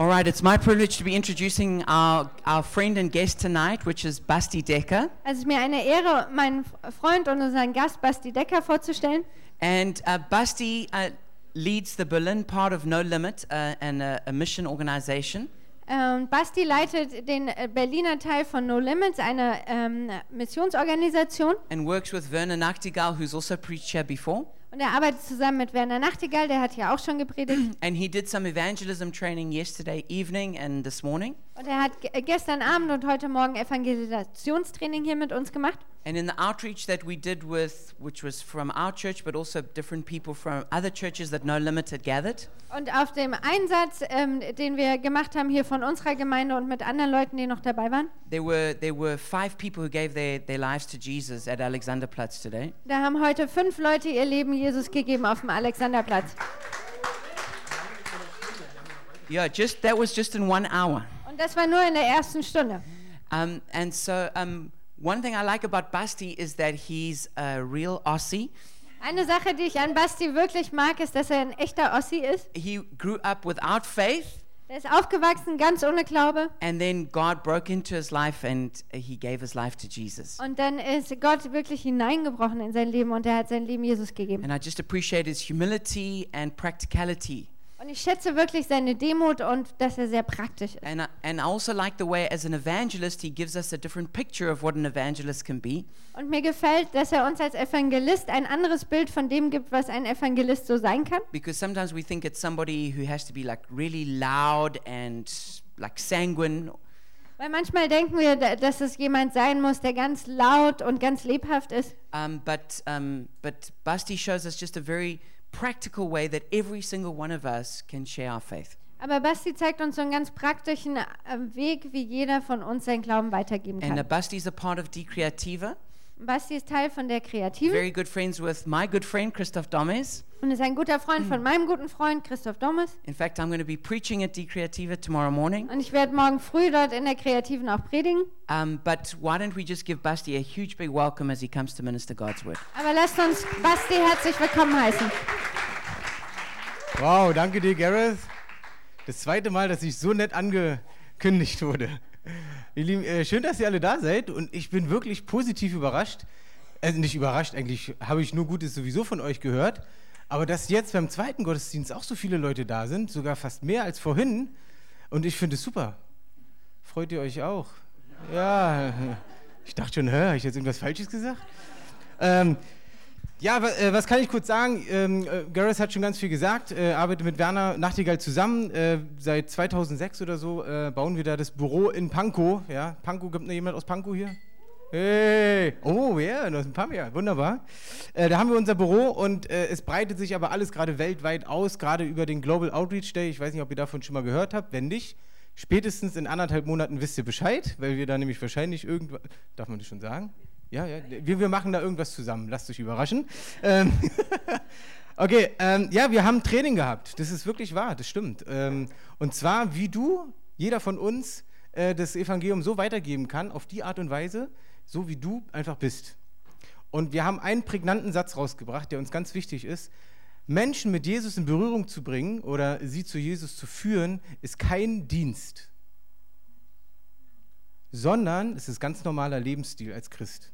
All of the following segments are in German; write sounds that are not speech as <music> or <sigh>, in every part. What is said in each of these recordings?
All right, it's my privilege to be introducing our, our friend and guest tonight, which is Basti Decker. Also es ist mir eine Ehre, meinen Freund und unseren Gast Basti Decker vorzustellen. And uh, Basti uh, leads the Berlin part of No Limit, uh, and a, a mission organization. Ähm, Basti leitet den äh, Berliner Teil von No Limits, eine ähm, Missionsorganisation. and works with Werner Nachtigall, who's also preached here before. Und er arbeitet zusammen mit Werner Nachtigall, der hat ja auch schon gepredigt. And he did some evangelism training yesterday evening and this morning. Und er hat äh, gestern Abend und heute Morgen Evangelisationstraining hier mit uns gemacht. And in the outreach that we did with, which was from our church, but also different people from other churches that No Limit had gathered, Und auf dem Einsatz, ähm, den wir gemacht haben hier von unserer Gemeinde und mit anderen Leuten, die noch dabei waren, there were, there were five people who gave their, their lives to Jesus at Alexanderplatz today. da haben heute fünf Leute ihr Leben Jesus gegeben auf dem Alexanderplatz. Yeah, just that was just in one hour. Das war nur in der ersten Stunde. Um, and so, um, one thing I like about Basti is that he's a real Aussie. Eine Sache, die ich an Basti wirklich mag, ist, dass er ein echter Ossi ist. He grew up without faith, Er ist aufgewachsen ganz ohne Glaube. and then God broke into his life and he gave his life to Jesus. Und dann ist Gott wirklich hineingebrochen in sein Leben und er hat sein Leben Jesus gegeben. And I just appreciate his humility and practicality. Und ich schätze wirklich seine Demut und dass er sehr praktisch ist. And I, and also like the way, as an evangelist, he gives us a different picture of what an evangelist can be. Und mir gefällt, dass er uns als Evangelist ein anderes Bild von dem gibt, was ein Evangelist so sein kann. Because sometimes we think it's somebody who has to be like really loud and like sanguine, Weil manchmal denken wir, da- dass es jemand sein muss, der ganz laut und ganz lebhaft ist. um, but um, but Basti shows us just a very practical way that every single one of us can share our faith. Aber Basti zeigt uns so einen ganz praktischen äh, Weg, wie jeder von uns seinen Glauben weitergeben And kann. Basti is a part of De Creativa. Basti ist Teil von der Kreativen Very good friends with my good friend Christoph Domes. und ist ein guter Freund von meinem guten Freund Christoph Dommes. In fact, I'm going to be preaching at De Creativa tomorrow morning. Und ich werde morgen früh dort in der Kreativen auch predigen. Um, but why don't we just give Basti a huge big welcome as he comes to minister God's word? Aber lasst uns Basti herzlich willkommen heißen. Wow, danke dir, Gareth. Das zweite Mal, dass ich so nett angekündigt wurde. Ihr Lieben, äh, schön, dass ihr alle da seid und ich bin wirklich positiv überrascht. Also nicht überrascht, eigentlich habe ich nur Gutes sowieso von euch gehört. Aber dass jetzt beim zweiten Gottesdienst auch so viele Leute da sind, sogar fast mehr als vorhin. Und ich finde es super. Freut ihr euch auch? Ja, <laughs> ich dachte schon, hä, habe ich jetzt irgendwas Falsches gesagt? Ähm, ja, äh, was kann ich kurz sagen? Ähm, äh, Gareth hat schon ganz viel gesagt. Äh, arbeitet mit Werner Nachtigall zusammen. Äh, seit 2006 oder so bauen wir da das Büro in Pankow. Ja, Pankow, gibt noch jemand aus Pankow hier? Hey! Oh, ja, yeah, noch ein paar mehr. Wunderbar. Da haben wir unser Büro und es breitet sich aber alles gerade weltweit aus, gerade über den Global Outreach Day. Ich weiß nicht, ob ihr davon schon mal gehört habt. Wenn nicht, spätestens in anderthalb Monaten wisst ihr Bescheid, weil wir da nämlich wahrscheinlich irgendwas. Darf man das schon sagen? Ja, ja, wir, wir machen da irgendwas zusammen. Lasst euch überraschen. Ähm, <laughs> okay, ähm, ja, wir haben Training gehabt. Das ist wirklich wahr, das stimmt. Ähm, und zwar, wie du, jeder von uns, äh, das Evangelium so weitergeben kann, auf die Art und Weise, so wie du einfach bist. Und wir haben einen prägnanten Satz rausgebracht, der uns ganz wichtig ist. Menschen mit Jesus in Berührung zu bringen oder sie zu Jesus zu führen, ist kein Dienst, sondern es ist ganz normaler Lebensstil als Christ.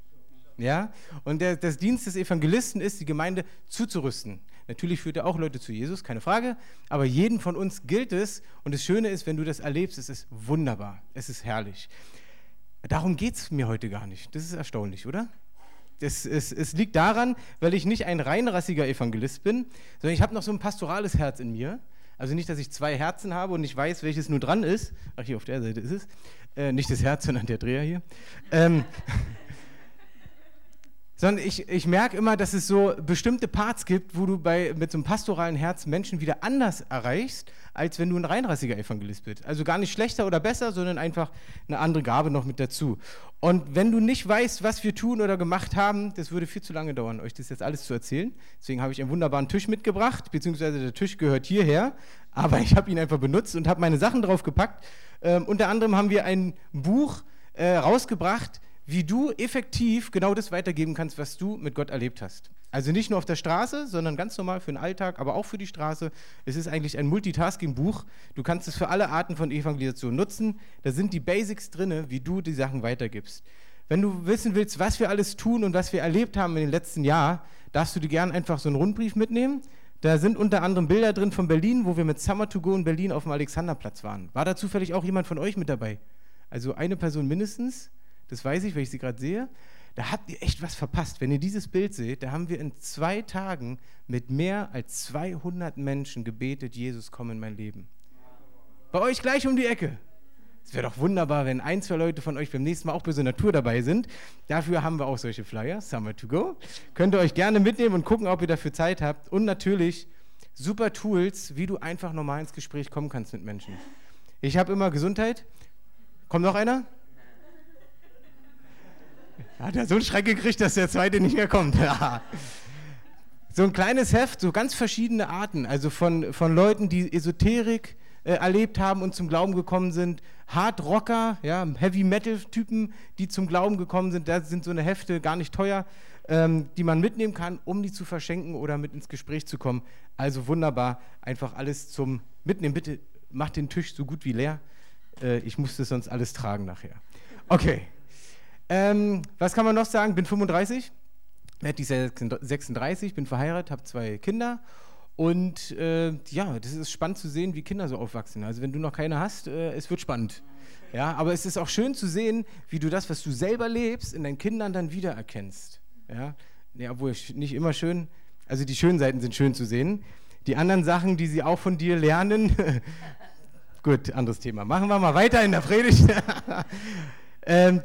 Ja? Und der, das Dienst des Evangelisten ist, die Gemeinde zuzurüsten. Natürlich führt er auch Leute zu Jesus, keine Frage, aber jeden von uns gilt es. Und das Schöne ist, wenn du das erlebst, es ist wunderbar, es ist herrlich. Darum geht es mir heute gar nicht. Das ist erstaunlich, oder? Das, es, es liegt daran, weil ich nicht ein reinrassiger Evangelist bin, sondern ich habe noch so ein pastorales Herz in mir. Also nicht, dass ich zwei Herzen habe und nicht weiß, welches nur dran ist. Ach, hier auf der Seite ist es. Äh, nicht das Herz, sondern der Dreher hier. Ähm, sondern ich, ich merke immer, dass es so bestimmte Parts gibt, wo du bei, mit so einem pastoralen Herz Menschen wieder anders erreichst, als wenn du ein reinrassiger Evangelist bist. Also gar nicht schlechter oder besser, sondern einfach eine andere Gabe noch mit dazu. Und wenn du nicht weißt, was wir tun oder gemacht haben, das würde viel zu lange dauern, euch das jetzt alles zu erzählen. Deswegen habe ich einen wunderbaren Tisch mitgebracht, beziehungsweise der Tisch gehört hierher, aber ich habe ihn einfach benutzt und habe meine Sachen drauf gepackt. Ähm, unter anderem haben wir ein Buch äh, rausgebracht, wie du effektiv genau das weitergeben kannst, was du mit Gott erlebt hast. Also nicht nur auf der Straße, sondern ganz normal für den Alltag, aber auch für die Straße. Es ist eigentlich ein Multitasking-Buch. Du kannst es für alle Arten von Evangelisation nutzen. Da sind die Basics drin, wie du die Sachen weitergibst. Wenn du wissen willst, was wir alles tun und was wir erlebt haben in den letzten Jahren, darfst du dir gerne einfach so einen Rundbrief mitnehmen. Da sind unter anderem Bilder drin von Berlin, wo wir mit Summer to Go in Berlin auf dem Alexanderplatz waren. War da zufällig auch jemand von euch mit dabei? Also eine Person mindestens, das weiß ich, weil ich sie gerade sehe. Da habt ihr echt was verpasst. Wenn ihr dieses Bild seht, da haben wir in zwei Tagen mit mehr als 200 Menschen gebetet, Jesus, komm in mein Leben. Bei euch gleich um die Ecke. Es wäre doch wunderbar, wenn ein, zwei Leute von euch beim nächsten Mal auch bei so einer Tour dabei sind. Dafür haben wir auch solche Flyer, Summer to Go. Könnt ihr euch gerne mitnehmen und gucken, ob ihr dafür Zeit habt. Und natürlich super Tools, wie du einfach normal ins Gespräch kommen kannst mit Menschen. Ich habe immer Gesundheit. Kommt noch einer? Hat er so einen Schreck gekriegt, dass der zweite nicht mehr kommt. <laughs> so ein kleines Heft, so ganz verschiedene Arten, also von, von Leuten, die Esoterik äh, erlebt haben und zum Glauben gekommen sind, Hard Rocker, ja, Heavy Metal Typen, die zum Glauben gekommen sind, da sind so eine Hefte gar nicht teuer, ähm, die man mitnehmen kann, um die zu verschenken oder mit ins Gespräch zu kommen. Also wunderbar, einfach alles zum Mitnehmen. Bitte macht den Tisch so gut wie leer. Äh, ich muss das sonst alles tragen nachher. Okay. Ähm, was kann man noch sagen? Bin 35, werde die 36, bin verheiratet, habe zwei Kinder. Und äh, ja, das ist spannend zu sehen, wie Kinder so aufwachsen. Also wenn du noch keine hast, äh, es wird spannend. Ja, aber es ist auch schön zu sehen, wie du das, was du selber lebst, in deinen Kindern dann wiedererkennst. Ja, ja obwohl nicht immer schön, also die schönen Seiten sind schön zu sehen. Die anderen Sachen, die sie auch von dir lernen, <laughs> gut, anderes Thema. Machen wir mal weiter in der Predigt. <laughs> ähm,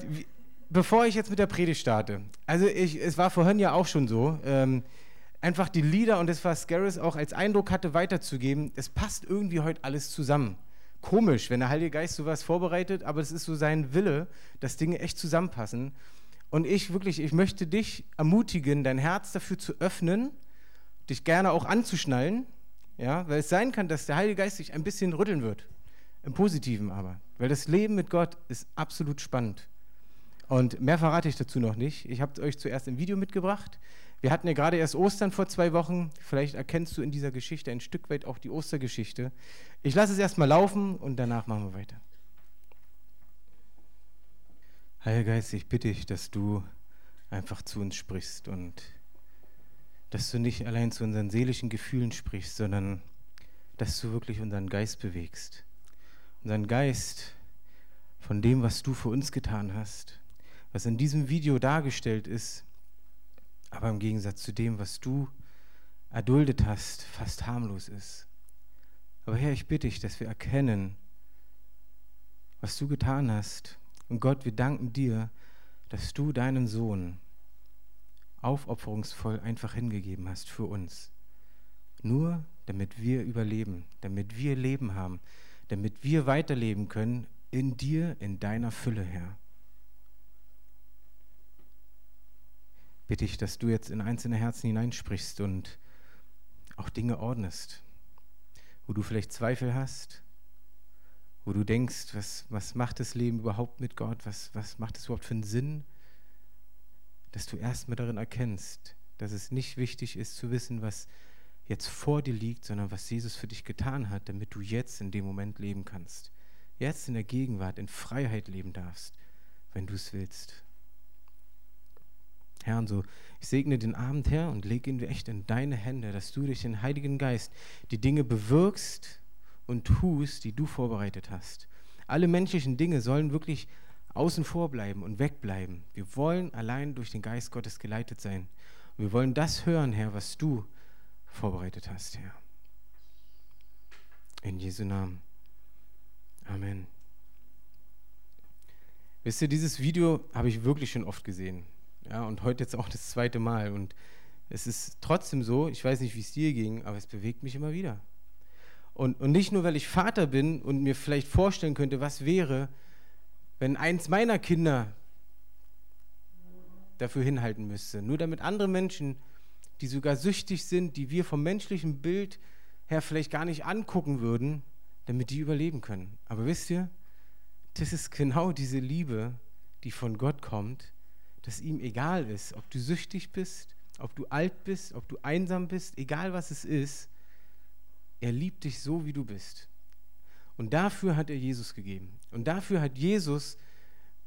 bevor ich jetzt mit der Predigt starte, also ich, es war vorhin ja auch schon so, ähm, einfach die Lieder und das, was Gareth auch als Eindruck hatte, weiterzugeben, es passt irgendwie heute alles zusammen. Komisch, wenn der Heilige Geist sowas vorbereitet, aber es ist so sein Wille, dass Dinge echt zusammenpassen. Und ich wirklich, ich möchte dich ermutigen, dein Herz dafür zu öffnen, dich gerne auch anzuschnallen, ja, weil es sein kann, dass der Heilige Geist sich ein bisschen rütteln wird. Im Positiven aber. Weil das Leben mit Gott ist absolut spannend. Und mehr verrate ich dazu noch nicht. Ich habe euch zuerst im Video mitgebracht. Wir hatten ja gerade erst Ostern vor zwei Wochen. Vielleicht erkennst du in dieser Geschichte ein Stück weit auch die Ostergeschichte. Ich lasse es erstmal laufen und danach machen wir weiter. Heiliger Geist, ich bitte dich, dass du einfach zu uns sprichst und dass du nicht allein zu unseren seelischen Gefühlen sprichst, sondern dass du wirklich unseren Geist bewegst. Unseren Geist von dem, was du für uns getan hast was in diesem Video dargestellt ist, aber im Gegensatz zu dem, was du erduldet hast, fast harmlos ist. Aber Herr, ich bitte dich, dass wir erkennen, was du getan hast. Und Gott, wir danken dir, dass du deinen Sohn aufopferungsvoll einfach hingegeben hast für uns. Nur damit wir überleben, damit wir Leben haben, damit wir weiterleben können in dir, in deiner Fülle, Herr. Bitte ich, dass du jetzt in einzelne Herzen hineinsprichst und auch Dinge ordnest, wo du vielleicht Zweifel hast, wo du denkst, was, was macht das Leben überhaupt mit Gott, was, was macht es überhaupt für einen Sinn, dass du erstmal darin erkennst, dass es nicht wichtig ist zu wissen, was jetzt vor dir liegt, sondern was Jesus für dich getan hat, damit du jetzt in dem Moment leben kannst. Jetzt in der Gegenwart, in Freiheit leben darfst, wenn du es willst. Herr, und so, ich segne den Abend, Herr, und lege ihn echt in deine Hände, dass du durch den Heiligen Geist die Dinge bewirkst und tust, die du vorbereitet hast. Alle menschlichen Dinge sollen wirklich außen vor bleiben und wegbleiben. Wir wollen allein durch den Geist Gottes geleitet sein. Und wir wollen das hören, Herr, was du vorbereitet hast, Herr. In Jesu Namen. Amen. Wisst ihr, dieses Video habe ich wirklich schon oft gesehen. Ja, und heute jetzt auch das zweite Mal. Und es ist trotzdem so, ich weiß nicht, wie es dir ging, aber es bewegt mich immer wieder. Und, und nicht nur, weil ich Vater bin und mir vielleicht vorstellen könnte, was wäre, wenn eins meiner Kinder dafür hinhalten müsste. Nur damit andere Menschen, die sogar süchtig sind, die wir vom menschlichen Bild her vielleicht gar nicht angucken würden, damit die überleben können. Aber wisst ihr, das ist genau diese Liebe, die von Gott kommt, dass ihm egal ist, ob du süchtig bist ob du alt bist, ob du einsam bist, egal was es ist, er liebt dich so, wie du bist. Und dafür hat er Jesus gegeben. Und dafür hat Jesus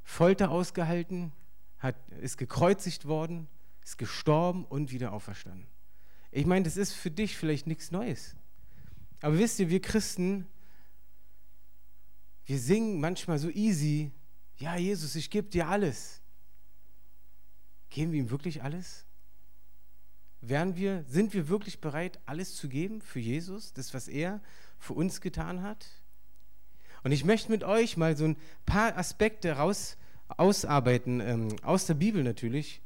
Folter ausgehalten, hat, ist gekreuzigt worden, ist gestorben und wieder auferstanden. Ich meine, das ist für dich vielleicht nichts Neues. Aber wisst ihr, wir Christen, wir singen manchmal so easy, ja Jesus, ich gebe dir alles. Geben wir ihm wirklich alles? Wären wir, sind wir wirklich bereit, alles zu geben für Jesus, das, was er für uns getan hat? Und ich möchte mit euch mal so ein paar Aspekte raus, ausarbeiten, ähm, aus der Bibel natürlich,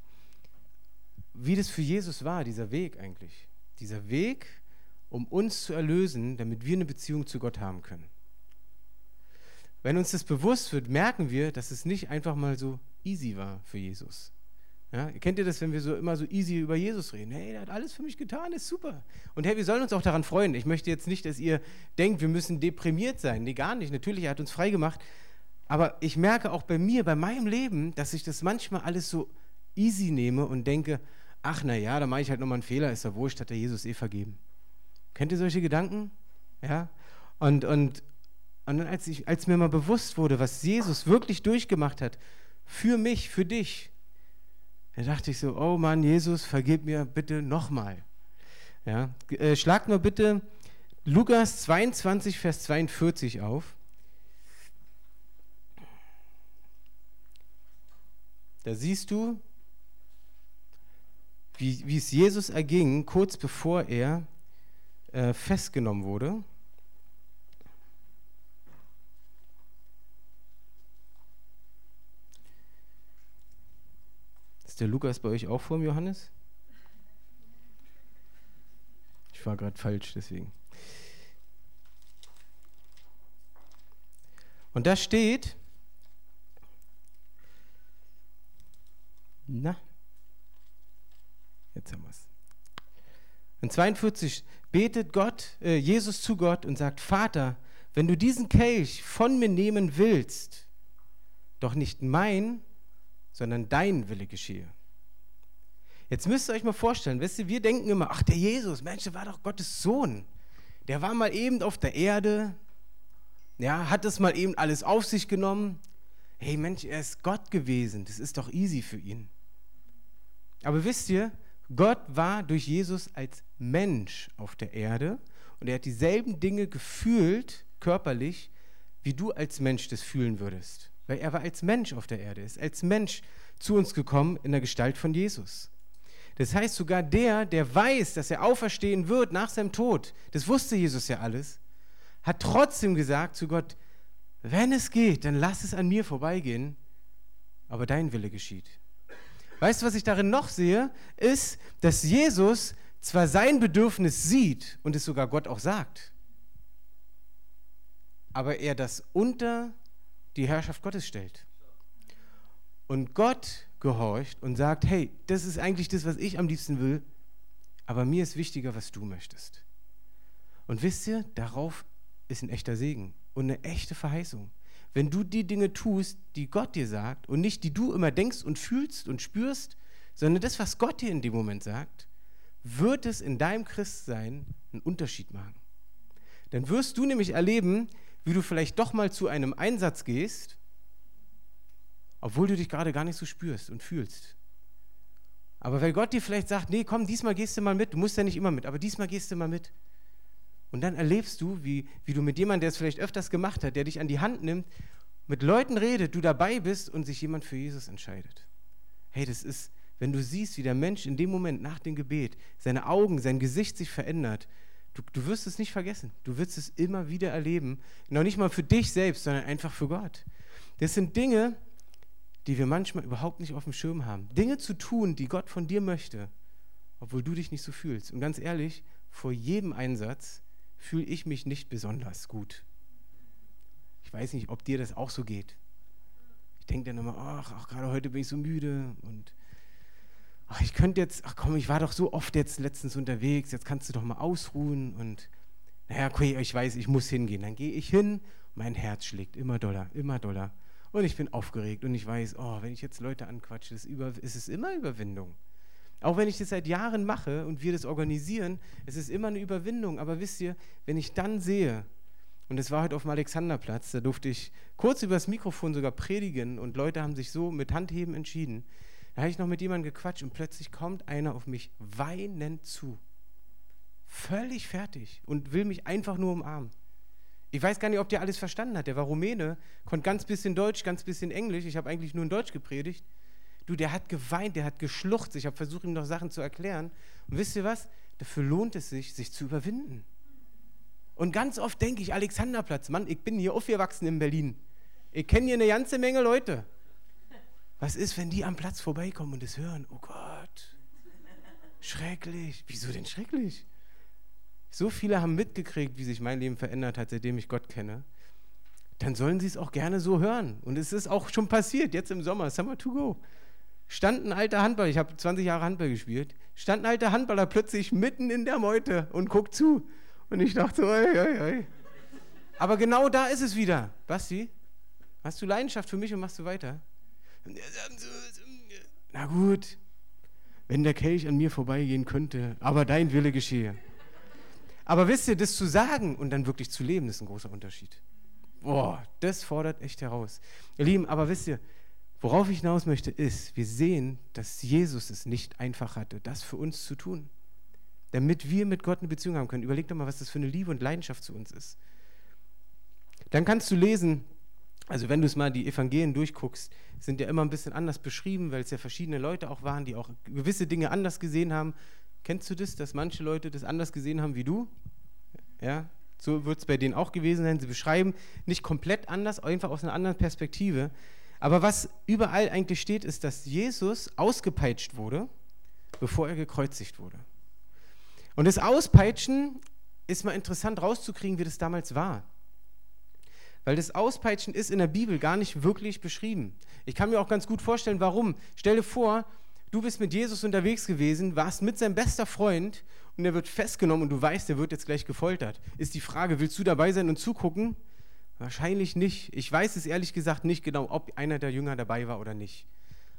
wie das für Jesus war, dieser Weg eigentlich. Dieser Weg, um uns zu erlösen, damit wir eine Beziehung zu Gott haben können. Wenn uns das bewusst wird, merken wir, dass es nicht einfach mal so easy war für Jesus. Ja, kennt ihr das, wenn wir so immer so easy über Jesus reden? Hey, der hat alles für mich getan, ist super. Und hey, wir sollen uns auch daran freuen. Ich möchte jetzt nicht, dass ihr denkt, wir müssen deprimiert sein. Nee, gar nicht. Natürlich, er hat uns frei gemacht. Aber ich merke auch bei mir, bei meinem Leben, dass ich das manchmal alles so easy nehme und denke, ach na ja, da mache ich halt nochmal einen Fehler, ist ja wurscht, hat der Jesus eh vergeben. Kennt ihr solche Gedanken? Ja? Und, und, und als, ich, als mir mal bewusst wurde, was Jesus wirklich durchgemacht hat, für mich, für dich, da dachte ich so, oh Mann, Jesus, vergib mir bitte nochmal. Ja? Äh, schlag nur bitte Lukas 22, Vers 42 auf. Da siehst du, wie, es Jesus erging, kurz bevor er äh, festgenommen wurde. Ist der Lukas bei euch auch vor dem Johannes? Ich war gerade falsch, deswegen. Und da steht, na, Jetzt haben wir es. In 42 betet Gott, äh, Jesus zu Gott und sagt, Vater, wenn du diesen Kelch von mir nehmen willst, doch nicht mein, sondern dein Wille geschehe. Jetzt müsst ihr euch mal vorstellen, wisst ihr, wir denken immer, ach der Jesus, Mensch, der war doch Gottes Sohn. Der war mal eben auf der Erde, ja, hat das mal eben alles auf sich genommen. Hey Mensch, er ist Gott gewesen, das ist doch easy für ihn. Aber wisst ihr, Gott war durch Jesus als Mensch auf der Erde und er hat dieselben Dinge gefühlt, körperlich, wie du als Mensch das fühlen würdest. Weil er war als Mensch auf der Erde, ist als Mensch zu uns gekommen in der Gestalt von Jesus. Das heißt, sogar der, der weiß, dass er auferstehen wird nach seinem Tod, das wusste Jesus ja alles, hat trotzdem gesagt zu Gott, wenn es geht, dann lass es an mir vorbeigehen, aber dein Wille geschieht. Weißt du, was ich darin noch sehe, ist, dass Jesus zwar sein Bedürfnis sieht und es sogar Gott auch sagt, aber er das unter die Herrschaft Gottes stellt. Und Gott gehorcht und sagt, hey, das ist eigentlich das, was ich am liebsten will, aber mir ist wichtiger, was du möchtest. Und wisst ihr, darauf ist ein echter Segen und eine echte Verheißung. Wenn du die Dinge tust, die Gott dir sagt und nicht die du immer denkst und fühlst und spürst, sondern das, was Gott dir in dem Moment sagt, wird es in deinem Christsein einen Unterschied machen. Dann wirst du nämlich erleben, wie du vielleicht doch mal zu einem Einsatz gehst, obwohl du dich gerade gar nicht so spürst und fühlst. Aber weil Gott dir vielleicht sagt, nee, komm, diesmal gehst du mal mit, du musst ja nicht immer mit, aber diesmal gehst du mal mit. Und dann erlebst du, wie, wie du mit jemandem, der es vielleicht öfters gemacht hat, der dich an die Hand nimmt, mit Leuten redet, du dabei bist und sich jemand für Jesus entscheidet. Hey, das ist, wenn du siehst, wie der Mensch in dem Moment nach dem Gebet, seine Augen, sein Gesicht sich verändert, du, du wirst es nicht vergessen. Du wirst es immer wieder erleben. Noch nicht mal für dich selbst, sondern einfach für Gott. Das sind Dinge, die wir manchmal überhaupt nicht auf dem Schirm haben. Dinge zu tun, die Gott von dir möchte, obwohl du dich nicht so fühlst. Und ganz ehrlich, vor jedem Einsatz fühle ich mich nicht besonders gut. Ich weiß nicht, ob dir das auch so geht. Ich denke dann immer, ach, ach gerade heute bin ich so müde und ach, ich könnte jetzt, ach komm, ich war doch so oft jetzt letztens unterwegs, jetzt kannst du doch mal ausruhen und naja, okay, ich weiß, ich muss hingehen. Dann gehe ich hin, mein Herz schlägt immer doller, immer doller. Und ich bin aufgeregt und ich weiß, oh, wenn ich jetzt Leute anquatsche, ist, über, ist es immer Überwindung. Auch wenn ich das seit Jahren mache und wir das organisieren, es ist immer eine Überwindung. Aber wisst ihr, wenn ich dann sehe, und es war heute auf dem Alexanderplatz, da durfte ich kurz übers Mikrofon sogar predigen und Leute haben sich so mit Handheben entschieden. Da habe ich noch mit jemandem gequatscht und plötzlich kommt einer auf mich weinend zu. Völlig fertig und will mich einfach nur umarmen. Ich weiß gar nicht, ob der alles verstanden hat. Der war Rumäne, konnte ganz bisschen Deutsch, ganz bisschen Englisch. Ich habe eigentlich nur in Deutsch gepredigt. Du, der hat geweint, der hat geschluchzt. Ich habe versucht, ihm noch Sachen zu erklären. Und wisst ihr was? Dafür lohnt es sich, sich zu überwinden. Und ganz oft denke ich, Alexanderplatz, Mann, ich bin hier aufgewachsen in Berlin. Ich kenne hier eine ganze Menge Leute. Was ist, wenn die am Platz vorbeikommen und es hören? Oh Gott, schrecklich. Wieso denn schrecklich? So viele haben mitgekriegt, wie sich mein Leben verändert hat, seitdem ich Gott kenne. Dann sollen sie es auch gerne so hören. Und es ist auch schon passiert, jetzt im Sommer, Summer to go. Stand ein alter Handballer, ich habe 20 Jahre Handball gespielt, stand ein alter Handballer plötzlich mitten in der Meute und guckt zu. Und ich dachte oi, oi, oi. Aber genau da ist es wieder. Basti, hast du Leidenschaft für mich und machst du weiter? Na gut, wenn der Kelch an mir vorbeigehen könnte, aber dein Wille geschehe. Aber wisst ihr, das zu sagen und dann wirklich zu leben, ist ein großer Unterschied. Boah, das fordert echt heraus. Ihr Lieben, aber wisst ihr, worauf ich hinaus möchte, ist, wir sehen, dass Jesus es nicht einfach hatte, das für uns zu tun damit wir mit Gott eine Beziehung haben können. Überleg doch mal, was das für eine Liebe und Leidenschaft zu uns ist. Dann kannst du lesen, also wenn du es mal die Evangelien durchguckst, sind ja immer ein bisschen anders beschrieben, weil es ja verschiedene Leute auch waren, die auch gewisse Dinge anders gesehen haben. Kennst du das, dass manche Leute das anders gesehen haben wie du? Ja, so wird es bei denen auch gewesen sein. Sie beschreiben nicht komplett anders, einfach aus einer anderen Perspektive. Aber was überall eigentlich steht, ist, dass Jesus ausgepeitscht wurde, bevor er gekreuzigt wurde. Und das Auspeitschen ist mal interessant rauszukriegen, wie das damals war. Weil das Auspeitschen ist in der Bibel gar nicht wirklich beschrieben. Ich kann mir auch ganz gut vorstellen, warum. Stell dir vor, du bist mit Jesus unterwegs gewesen, warst mit seinem bester Freund und er wird festgenommen und du weißt, er wird jetzt gleich gefoltert. Ist die Frage, willst du dabei sein und zugucken? Wahrscheinlich nicht. Ich weiß es ehrlich gesagt nicht genau, ob einer der Jünger dabei war oder nicht.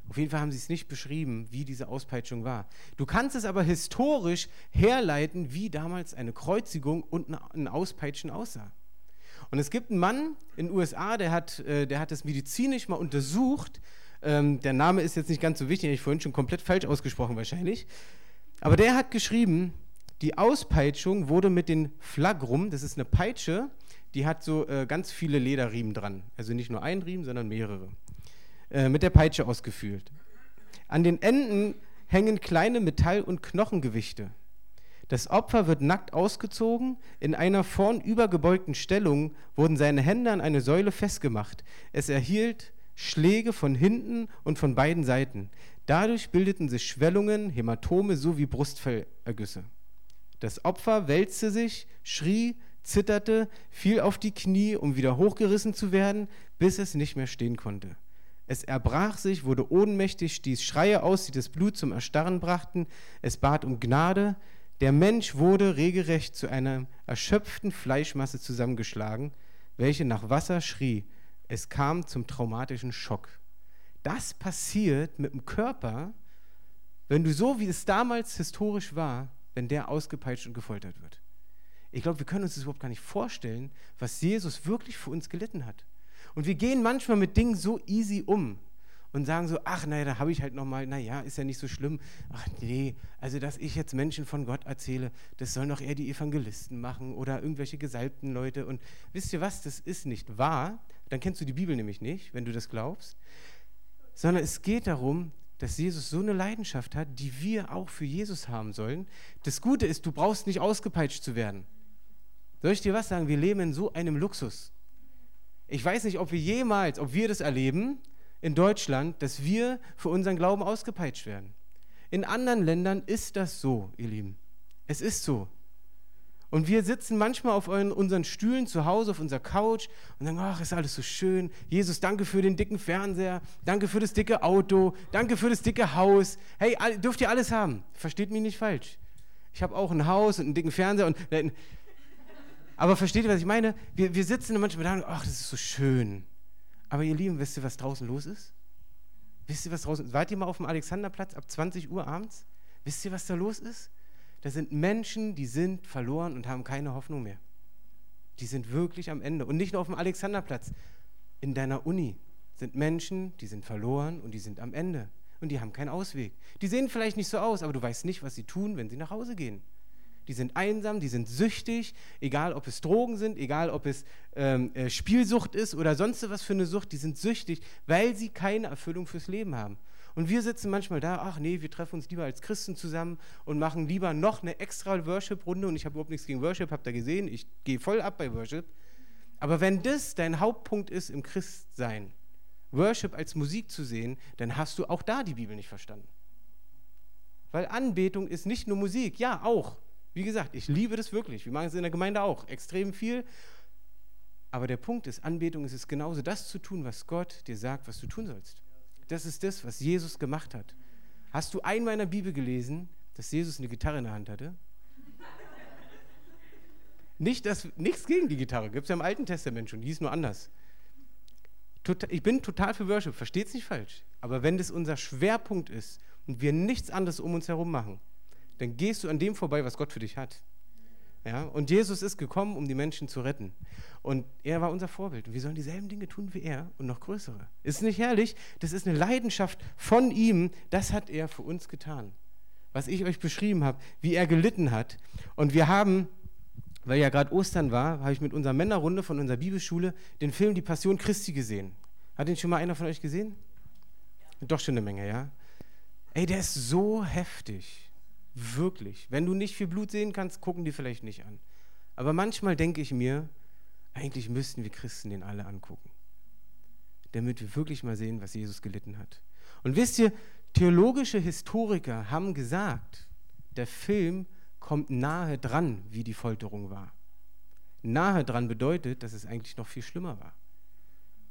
Auf jeden Fall haben sie es nicht beschrieben, wie diese Auspeitschung war. Du kannst es aber historisch herleiten, wie damals eine Kreuzigung und ein Auspeitschen aussah. Und es gibt einen Mann in den USA, der hat, äh, der hat das medizinisch mal untersucht. Ähm, der Name ist jetzt nicht ganz so wichtig, habe ich vorhin schon komplett falsch ausgesprochen wahrscheinlich. Aber der hat geschrieben, die Auspeitschung wurde mit den Flagrum, das ist eine Peitsche, die hat so äh, ganz viele Lederriemen dran. Also nicht nur ein Riemen, sondern mehrere. Äh, mit der Peitsche ausgeführt. An den Enden hängen kleine Metall- und Knochengewichte. Das Opfer wird nackt ausgezogen, in einer vornübergebeugten Stellung wurden seine Hände an eine Säule festgemacht. Es erhielt Schläge von hinten und von beiden Seiten. Dadurch bildeten sich Schwellungen, Hämatome sowie Brustfellergüsse. Das Opfer wälzte sich, schrie, zitterte, fiel auf die Knie, um wieder hochgerissen zu werden, bis es nicht mehr stehen konnte. Es erbrach sich, wurde ohnmächtig, stieß Schreie aus, die das Blut zum Erstarren brachten. Es bat um Gnade. Der Mensch wurde regelrecht zu einer erschöpften Fleischmasse zusammengeschlagen, welche nach Wasser schrie. Es kam zum traumatischen Schock. Das passiert mit dem Körper, wenn du so, wie es damals historisch war, wenn der ausgepeitscht und gefoltert wird. Ich glaube, wir können uns das überhaupt gar nicht vorstellen, was Jesus wirklich für uns gelitten hat. Und wir gehen manchmal mit Dingen so easy um und sagen so, ach naja, da habe ich halt nochmal, naja, ist ja nicht so schlimm. Ach nee, also dass ich jetzt Menschen von Gott erzähle, das sollen doch eher die Evangelisten machen oder irgendwelche gesalbten Leute. Und wisst ihr was, das ist nicht wahr. Dann kennst du die Bibel nämlich nicht, wenn du das glaubst. Sondern es geht darum, dass Jesus so eine Leidenschaft hat, die wir auch für Jesus haben sollen. Das Gute ist, du brauchst nicht ausgepeitscht zu werden. Soll ich dir was sagen? Wir leben in so einem Luxus. Ich weiß nicht, ob wir jemals, ob wir das erleben in Deutschland, dass wir für unseren Glauben ausgepeitscht werden. In anderen Ländern ist das so, ihr Lieben. Es ist so. Und wir sitzen manchmal auf unseren Stühlen zu Hause, auf unserer Couch und sagen, ach, ist alles so schön. Jesus, danke für den dicken Fernseher, danke für das dicke Auto, danke für das dicke Haus. Hey, dürft ihr alles haben. Versteht mich nicht falsch. Ich habe auch ein Haus und einen dicken Fernseher und aber versteht ihr, was ich meine? Wir, wir sitzen manchmal da und ach, das ist so schön. Aber ihr Lieben, wisst ihr, was draußen los ist? Wisst ihr, was draußen ist? Wart ihr mal auf dem Alexanderplatz ab 20 Uhr abends? Wisst ihr, was da los ist? Da sind Menschen, die sind verloren und haben keine Hoffnung mehr. Die sind wirklich am Ende. Und nicht nur auf dem Alexanderplatz. In deiner Uni sind Menschen, die sind verloren und die sind am Ende. Und die haben keinen Ausweg. Die sehen vielleicht nicht so aus, aber du weißt nicht, was sie tun, wenn sie nach Hause gehen. Die sind einsam, die sind süchtig, egal ob es Drogen sind, egal ob es ähm, äh, Spielsucht ist oder sonst was für eine Sucht, die sind süchtig, weil sie keine Erfüllung fürs Leben haben. Und wir sitzen manchmal da, ach nee, wir treffen uns lieber als Christen zusammen und machen lieber noch eine extra Worship-Runde. Und ich habe überhaupt nichts gegen Worship, habt ihr gesehen, ich gehe voll ab bei Worship. Aber wenn das dein Hauptpunkt ist im Christsein, Worship als Musik zu sehen, dann hast du auch da die Bibel nicht verstanden. Weil Anbetung ist nicht nur Musik, ja, auch. Wie gesagt, ich liebe das wirklich. Wir machen es in der Gemeinde auch extrem viel. Aber der Punkt ist, Anbetung ist es genauso, das zu tun, was Gott dir sagt, was du tun sollst. Das ist das, was Jesus gemacht hat. Hast du einmal in der Bibel gelesen, dass Jesus eine Gitarre in der Hand hatte? Nicht, dass nichts gegen die Gitarre, gibt es ja im Alten Testament schon, die hieß nur anders. ich bin total für Worship, versteht es nicht falsch. Aber wenn das unser Schwerpunkt ist und wir nichts anderes um uns herum machen, dann gehst du an dem vorbei, was Gott für dich hat. Ja? Und Jesus ist gekommen, um die Menschen zu retten. Und er war unser Vorbild. Und wir sollen dieselben Dinge tun wie er und noch größere. Ist nicht herrlich? Das ist eine Leidenschaft von ihm. Das hat er für uns getan. Was ich euch beschrieben habe, wie er gelitten hat. Und wir haben, weil ja gerade Ostern war, habe ich mit unserer Männerrunde von unserer Bibelschule den Film Die Passion Christi gesehen. Hat den schon mal einer von euch gesehen? Doch schon eine Menge, ja? Ey, der ist so heftig. Wirklich. Wenn du nicht viel Blut sehen kannst, gucken die vielleicht nicht an. Aber manchmal denke ich mir, eigentlich müssten wir Christen den alle angucken. Damit wir wirklich mal sehen, was Jesus gelitten hat. Und wisst ihr, theologische Historiker haben gesagt, der Film kommt nahe dran, wie die Folterung war. Nahe dran bedeutet, dass es eigentlich noch viel schlimmer war.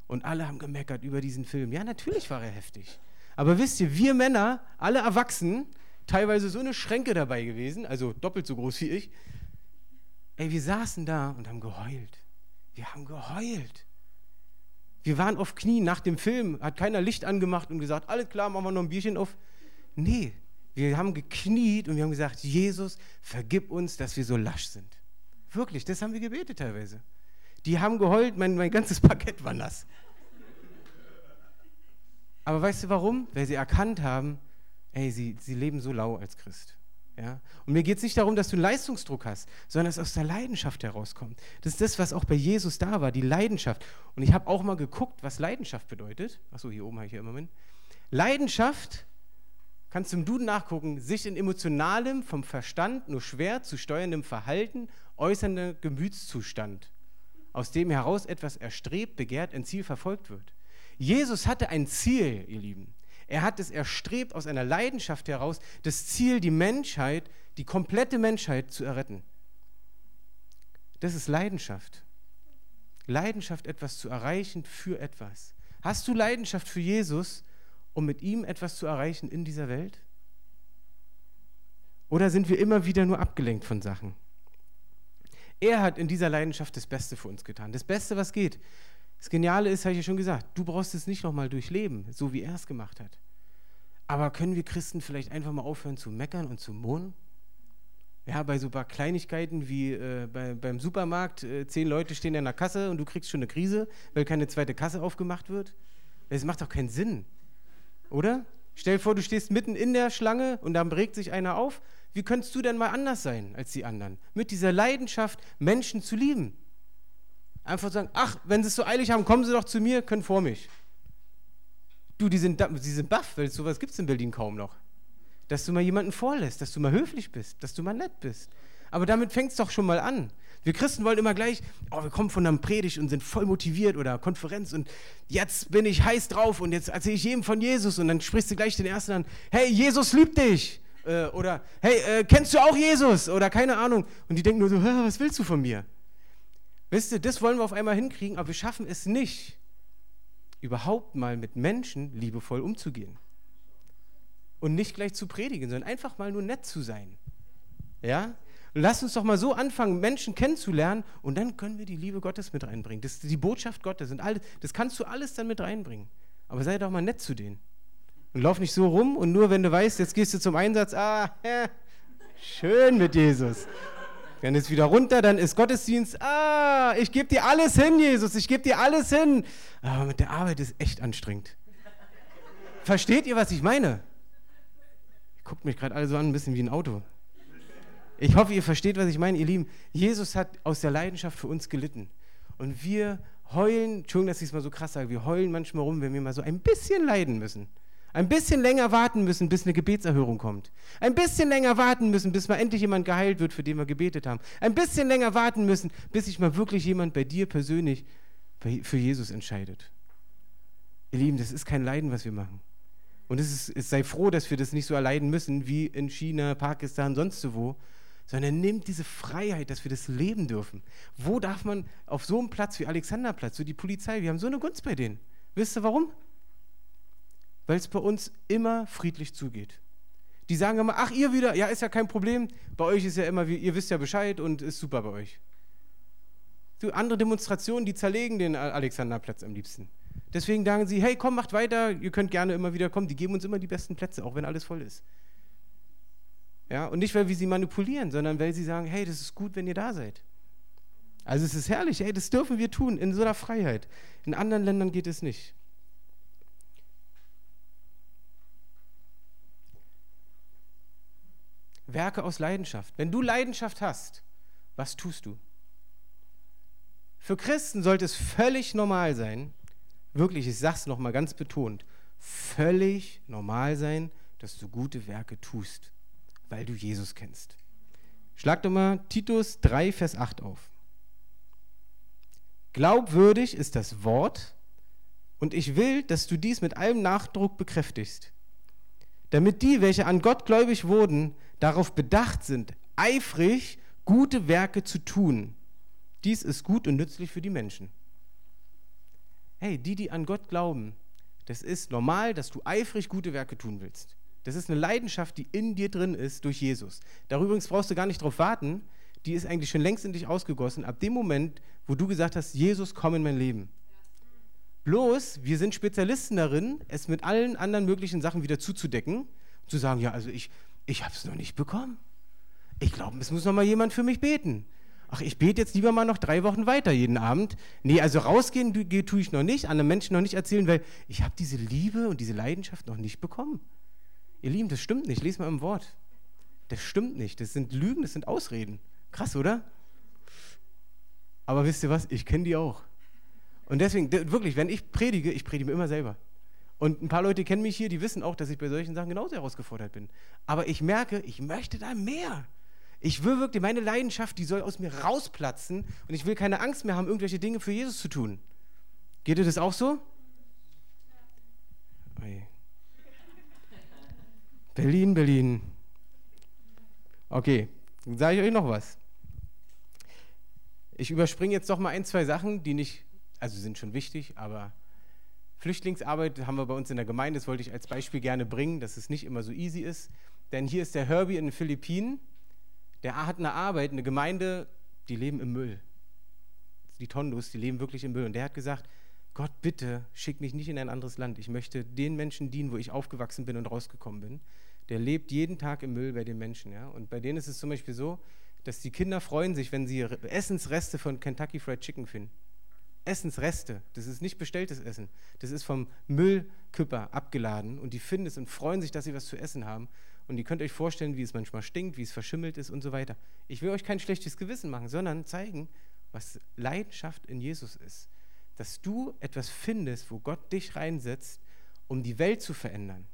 Und alle haben gemeckert über diesen Film. Ja, natürlich war er heftig. Aber wisst ihr, wir Männer, alle Erwachsenen, teilweise so eine Schränke dabei gewesen, also doppelt so groß wie ich. Ey, wir saßen da und haben geheult. Wir haben geheult. Wir waren auf Knien nach dem Film, hat keiner Licht angemacht und gesagt, alles klar, machen wir noch ein Bierchen auf. Nee, wir haben gekniet und wir haben gesagt, Jesus, vergib uns, dass wir so lasch sind. Wirklich, das haben wir gebetet teilweise. Die haben geheult, mein, mein ganzes Parkett war nass. Aber weißt du warum? Weil sie erkannt haben, ey, sie, sie leben so lau als Christ. Ja? Und mir geht es nicht darum, dass du einen Leistungsdruck hast, sondern dass es aus der Leidenschaft herauskommt. Das ist das, was auch bei Jesus da war, die Leidenschaft. Und ich habe auch mal geguckt, was Leidenschaft bedeutet. Achso, hier oben habe ich ja immer mit. Leidenschaft, kannst du im Duden nachgucken, sich in emotionalem, vom Verstand nur schwer zu steuerndem Verhalten äußernder Gemütszustand, aus dem heraus etwas erstrebt, begehrt, ein Ziel verfolgt wird. Jesus hatte ein Ziel, ihr Lieben. Er hat es erstrebt aus einer Leidenschaft heraus, das Ziel, die Menschheit, die komplette Menschheit zu erretten. Das ist Leidenschaft. Leidenschaft, etwas zu erreichen für etwas. Hast du Leidenschaft für Jesus, um mit ihm etwas zu erreichen in dieser Welt? Oder sind wir immer wieder nur abgelenkt von Sachen? Er hat in dieser Leidenschaft das Beste für uns getan. Das Beste, was geht. Das Geniale ist, habe ich ja schon gesagt, du brauchst es nicht nochmal durchleben, so wie er es gemacht hat. Aber können wir Christen vielleicht einfach mal aufhören zu meckern und zu mohnen? Ja, bei so ein paar Kleinigkeiten wie äh, bei, beim Supermarkt, äh, zehn Leute stehen in der Kasse und du kriegst schon eine Krise, weil keine zweite Kasse aufgemacht wird. Das macht doch keinen Sinn, oder? Stell dir vor, du stehst mitten in der Schlange und dann regt sich einer auf. Wie könntest du denn mal anders sein als die anderen? Mit dieser Leidenschaft, Menschen zu lieben. Einfach sagen, ach, wenn sie es so eilig haben, kommen sie doch zu mir, können vor mich. Du, die sind, die sind baff, weil sowas gibt es in Berlin kaum noch. Dass du mal jemanden vorlässt, dass du mal höflich bist, dass du mal nett bist. Aber damit fängt es doch schon mal an. Wir Christen wollen immer gleich, oh, wir kommen von einem Predigt und sind voll motiviert oder Konferenz und jetzt bin ich heiß drauf und jetzt erzähle ich jedem von Jesus und dann sprichst du gleich den Ersten an, hey, Jesus liebt dich. Äh, oder hey, äh, kennst du auch Jesus? Oder keine Ahnung. Und die denken nur so, was willst du von mir? Wisst ihr, das wollen wir auf einmal hinkriegen, aber wir schaffen es nicht, überhaupt mal mit Menschen liebevoll umzugehen. Und nicht gleich zu predigen, sondern einfach mal nur nett zu sein. Ja? Lass uns doch mal so anfangen, Menschen kennenzulernen und dann können wir die Liebe Gottes mit reinbringen. Das, die Botschaft Gottes und alles, das kannst du alles dann mit reinbringen. Aber sei doch mal nett zu denen. Und lauf nicht so rum und nur wenn du weißt, jetzt gehst du zum Einsatz, ah, schön mit Jesus. Dann ist wieder runter, dann ist Gottesdienst, ah, ich gebe dir alles hin, Jesus, ich gebe dir alles hin. Aber mit der Arbeit ist echt anstrengend. Versteht ihr, was ich meine? Guckt mich gerade alle so an, ein bisschen wie ein Auto. Ich hoffe, ihr versteht, was ich meine, ihr Lieben. Jesus hat aus der Leidenschaft für uns gelitten. Und wir heulen, Entschuldigung, dass ich es mal so krass sage, wir heulen manchmal rum, wenn wir mal so ein bisschen leiden müssen. Ein bisschen länger warten müssen, bis eine Gebetserhörung kommt. Ein bisschen länger warten müssen, bis mal endlich jemand geheilt wird, für den wir gebetet haben. Ein bisschen länger warten müssen, bis sich mal wirklich jemand bei dir persönlich für Jesus entscheidet. Ihr Lieben, das ist kein Leiden, was wir machen. Und es, ist, es sei froh, dass wir das nicht so erleiden müssen wie in China, Pakistan, sonst wo, sondern nimmt diese Freiheit, dass wir das leben dürfen. Wo darf man auf so einem Platz wie Alexanderplatz, so die Polizei, wir haben so eine Gunst bei denen. Wisst ihr warum? Weil es bei uns immer friedlich zugeht. Die sagen immer, ach ihr wieder, ja ist ja kein Problem, bei euch ist ja immer, ihr wisst ja Bescheid und ist super bei euch. So, andere Demonstrationen, die zerlegen den Alexanderplatz am liebsten. Deswegen sagen sie, hey, komm, macht weiter, ihr könnt gerne immer wieder kommen. Die geben uns immer die besten Plätze, auch wenn alles voll ist. Ja, und nicht, weil wir sie manipulieren, sondern weil sie sagen, hey, das ist gut, wenn ihr da seid. Also es ist herrlich, hey, das dürfen wir tun, in so einer Freiheit. In anderen Ländern geht es nicht. Werke aus Leidenschaft. Wenn du Leidenschaft hast, was tust du? Für Christen sollte es völlig normal sein, wirklich, ich sage es nochmal ganz betont, völlig normal sein, dass du gute Werke tust, weil du Jesus kennst. Schlag doch mal Titus 3, Vers 8 auf. Glaubwürdig ist das Wort, und ich will, dass du dies mit allem Nachdruck bekräftigst, damit die, welche an Gott gläubig wurden, darauf bedacht sind, eifrig gute Werke zu tun. Dies ist gut und nützlich für die Menschen hey, die, die an Gott glauben, das ist normal, dass du eifrig gute Werke tun willst. Das ist eine Leidenschaft, die in dir drin ist durch Jesus. Darüber brauchst du gar nicht drauf warten. Die ist eigentlich schon längst in dich ausgegossen, ab dem Moment, wo du gesagt hast, Jesus, komm in mein Leben. Bloß, wir sind Spezialisten darin, es mit allen anderen möglichen Sachen wieder zuzudecken zu sagen, ja, also ich, ich habe es noch nicht bekommen. Ich glaube, es muss noch mal jemand für mich beten ach, ich bete jetzt lieber mal noch drei Wochen weiter jeden Abend. Nee, also rausgehen tue ich noch nicht, anderen Menschen noch nicht erzählen, weil ich habe diese Liebe und diese Leidenschaft noch nicht bekommen. Ihr Lieben, das stimmt nicht. Lest mal im Wort. Das stimmt nicht. Das sind Lügen, das sind Ausreden. Krass, oder? Aber wisst ihr was? Ich kenne die auch. Und deswegen, wirklich, wenn ich predige, ich predige mir immer selber. Und ein paar Leute kennen mich hier, die wissen auch, dass ich bei solchen Sachen genauso herausgefordert bin. Aber ich merke, ich möchte da mehr. Ich will wirklich, meine Leidenschaft, die soll aus mir rausplatzen und ich will keine Angst mehr haben, irgendwelche Dinge für Jesus zu tun. Geht dir das auch so? Oje. Berlin, Berlin. Okay, dann sage ich euch noch was. Ich überspringe jetzt doch mal ein, zwei Sachen, die nicht, also sind schon wichtig, aber Flüchtlingsarbeit haben wir bei uns in der Gemeinde, das wollte ich als Beispiel gerne bringen, dass es nicht immer so easy ist. Denn hier ist der Herbie in den Philippinen der hat eine Arbeit, eine Gemeinde, die leben im Müll. Die Tondus, die leben wirklich im Müll. Und der hat gesagt, Gott, bitte schick mich nicht in ein anderes Land. Ich möchte den Menschen dienen, wo ich aufgewachsen bin und rausgekommen bin. Der lebt jeden Tag im Müll bei den Menschen. Ja? Und bei denen ist es zum Beispiel so, dass die Kinder freuen sich, wenn sie Essensreste von Kentucky Fried Chicken finden. Essensreste, das ist nicht bestelltes Essen, das ist vom Müllküpper abgeladen und die finden es und freuen sich, dass sie was zu essen haben. Und ihr könnt euch vorstellen, wie es manchmal stinkt, wie es verschimmelt ist und so weiter. Ich will euch kein schlechtes Gewissen machen, sondern zeigen, was Leidenschaft in Jesus ist. Dass du etwas findest, wo Gott dich reinsetzt, um die Welt zu verändern.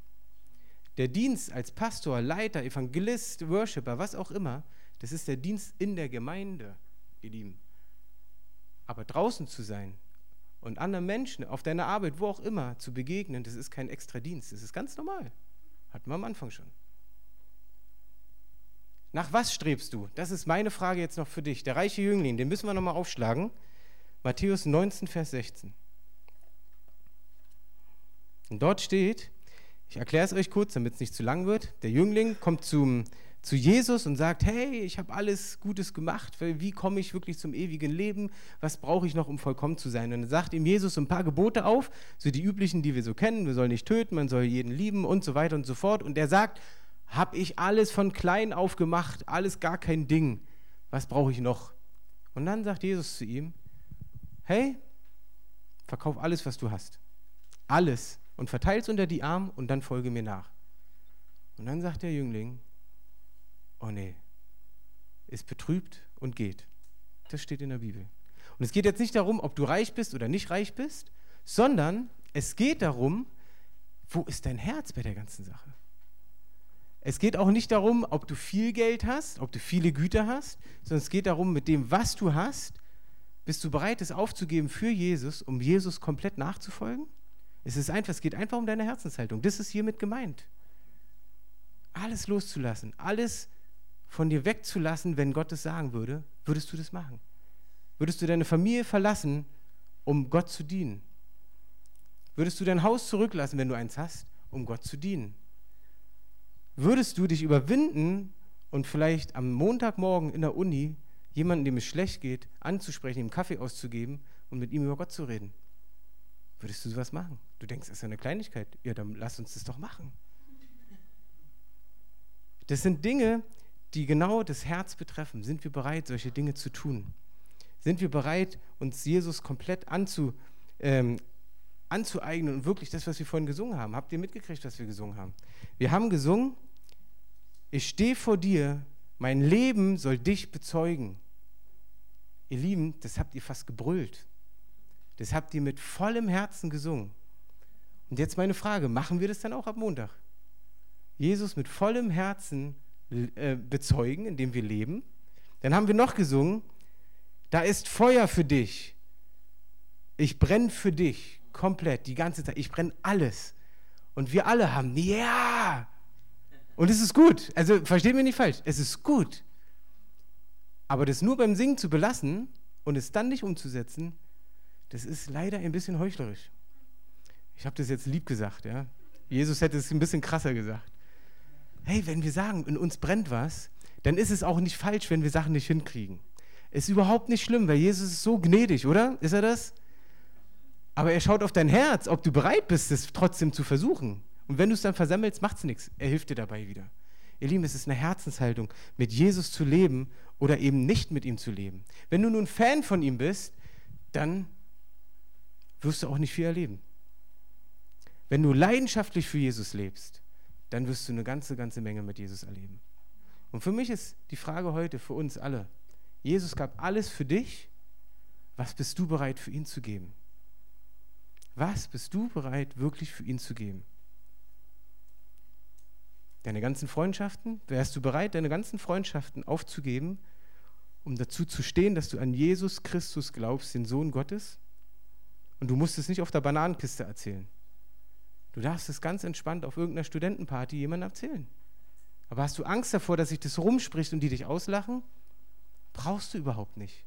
Der Dienst als Pastor, Leiter, Evangelist, Worshipper, was auch immer, das ist der Dienst in der Gemeinde, ihr Lieben. Aber draußen zu sein und anderen Menschen auf deiner Arbeit, wo auch immer, zu begegnen, das ist kein extra Dienst, das ist ganz normal. Hatten wir am Anfang schon. Nach was strebst du? Das ist meine Frage jetzt noch für dich. Der reiche Jüngling, den müssen wir nochmal aufschlagen. Matthäus 19, Vers 16. Und dort steht, ich erkläre es euch kurz, damit es nicht zu lang wird. Der Jüngling kommt zum, zu Jesus und sagt, hey, ich habe alles Gutes gemacht, wie komme ich wirklich zum ewigen Leben, was brauche ich noch, um vollkommen zu sein? Und dann sagt ihm Jesus ein paar Gebote auf, so die üblichen, die wir so kennen, wir sollen nicht töten, man soll jeden lieben und so weiter und so fort. Und er sagt, habe ich alles von klein auf gemacht, alles gar kein Ding, was brauche ich noch? Und dann sagt Jesus zu ihm, hey, verkauf alles, was du hast, alles und verteile es unter die Arme und dann folge mir nach. Und dann sagt der Jüngling, oh nee, ist betrübt und geht. Das steht in der Bibel. Und es geht jetzt nicht darum, ob du reich bist oder nicht reich bist, sondern es geht darum, wo ist dein Herz bei der ganzen Sache? Es geht auch nicht darum, ob du viel Geld hast, ob du viele Güter hast, sondern es geht darum, mit dem, was du hast, bist du bereit, es aufzugeben für Jesus, um Jesus komplett nachzufolgen? Es ist einfach, es geht einfach um deine Herzenshaltung. Das ist hiermit gemeint. Alles loszulassen, alles von dir wegzulassen, wenn Gott es sagen würde, würdest du das machen? Würdest du deine Familie verlassen, um Gott zu dienen? Würdest du dein Haus zurücklassen, wenn du eins hast, um Gott zu dienen? Würdest du dich überwinden und vielleicht am Montagmorgen in der Uni jemanden, dem es schlecht geht, anzusprechen, ihm Kaffee auszugeben und mit ihm über Gott zu reden? Würdest du sowas machen? Du denkst, das ist ja eine Kleinigkeit. Ja, dann lass uns das doch machen. Das sind Dinge, die genau das Herz betreffen. Sind wir bereit, solche Dinge zu tun? Sind wir bereit, uns Jesus komplett anzu, ähm, anzueignen und wirklich das, was wir vorhin gesungen haben? Habt ihr mitgekriegt, was wir gesungen haben? Wir haben gesungen, ich stehe vor dir, mein Leben soll dich bezeugen. Ihr Lieben, das habt ihr fast gebrüllt. Das habt ihr mit vollem Herzen gesungen. Und jetzt meine Frage, machen wir das dann auch ab Montag? Jesus mit vollem Herzen äh, bezeugen, indem wir leben. Dann haben wir noch gesungen, da ist Feuer für dich. Ich brenne für dich komplett, die ganze Zeit. Ich brenne alles. Und wir alle haben, ja. Und es ist gut. Also versteht mich nicht falsch. Es ist gut. Aber das nur beim Singen zu belassen und es dann nicht umzusetzen, das ist leider ein bisschen heuchlerisch. Ich habe das jetzt lieb gesagt, ja. Jesus hätte es ein bisschen krasser gesagt hey, wenn wir sagen, in uns brennt was, dann ist es auch nicht falsch, wenn wir Sachen nicht hinkriegen. Ist überhaupt nicht schlimm, weil Jesus ist so gnädig, oder? Ist er das? Aber er schaut auf dein Herz, ob du bereit bist, es trotzdem zu versuchen. Und wenn du es dann versammelst, macht es nichts. Er hilft dir dabei wieder. Ihr Lieben, es ist eine Herzenshaltung, mit Jesus zu leben oder eben nicht mit ihm zu leben. Wenn du nun Fan von ihm bist, dann wirst du auch nicht viel erleben. Wenn du leidenschaftlich für Jesus lebst, dann wirst du eine ganze, ganze Menge mit Jesus erleben. Und für mich ist die Frage heute, für uns alle, Jesus gab alles für dich, was bist du bereit für ihn zu geben? Was bist du bereit wirklich für ihn zu geben? Deine ganzen Freundschaften? Wärst du bereit, deine ganzen Freundschaften aufzugeben, um dazu zu stehen, dass du an Jesus Christus glaubst, den Sohn Gottes? Und du musst es nicht auf der Bananenkiste erzählen. Du darfst es ganz entspannt auf irgendeiner Studentenparty jemandem erzählen. Aber hast du Angst davor, dass sich das rumspricht und die dich auslachen? Brauchst du überhaupt nicht.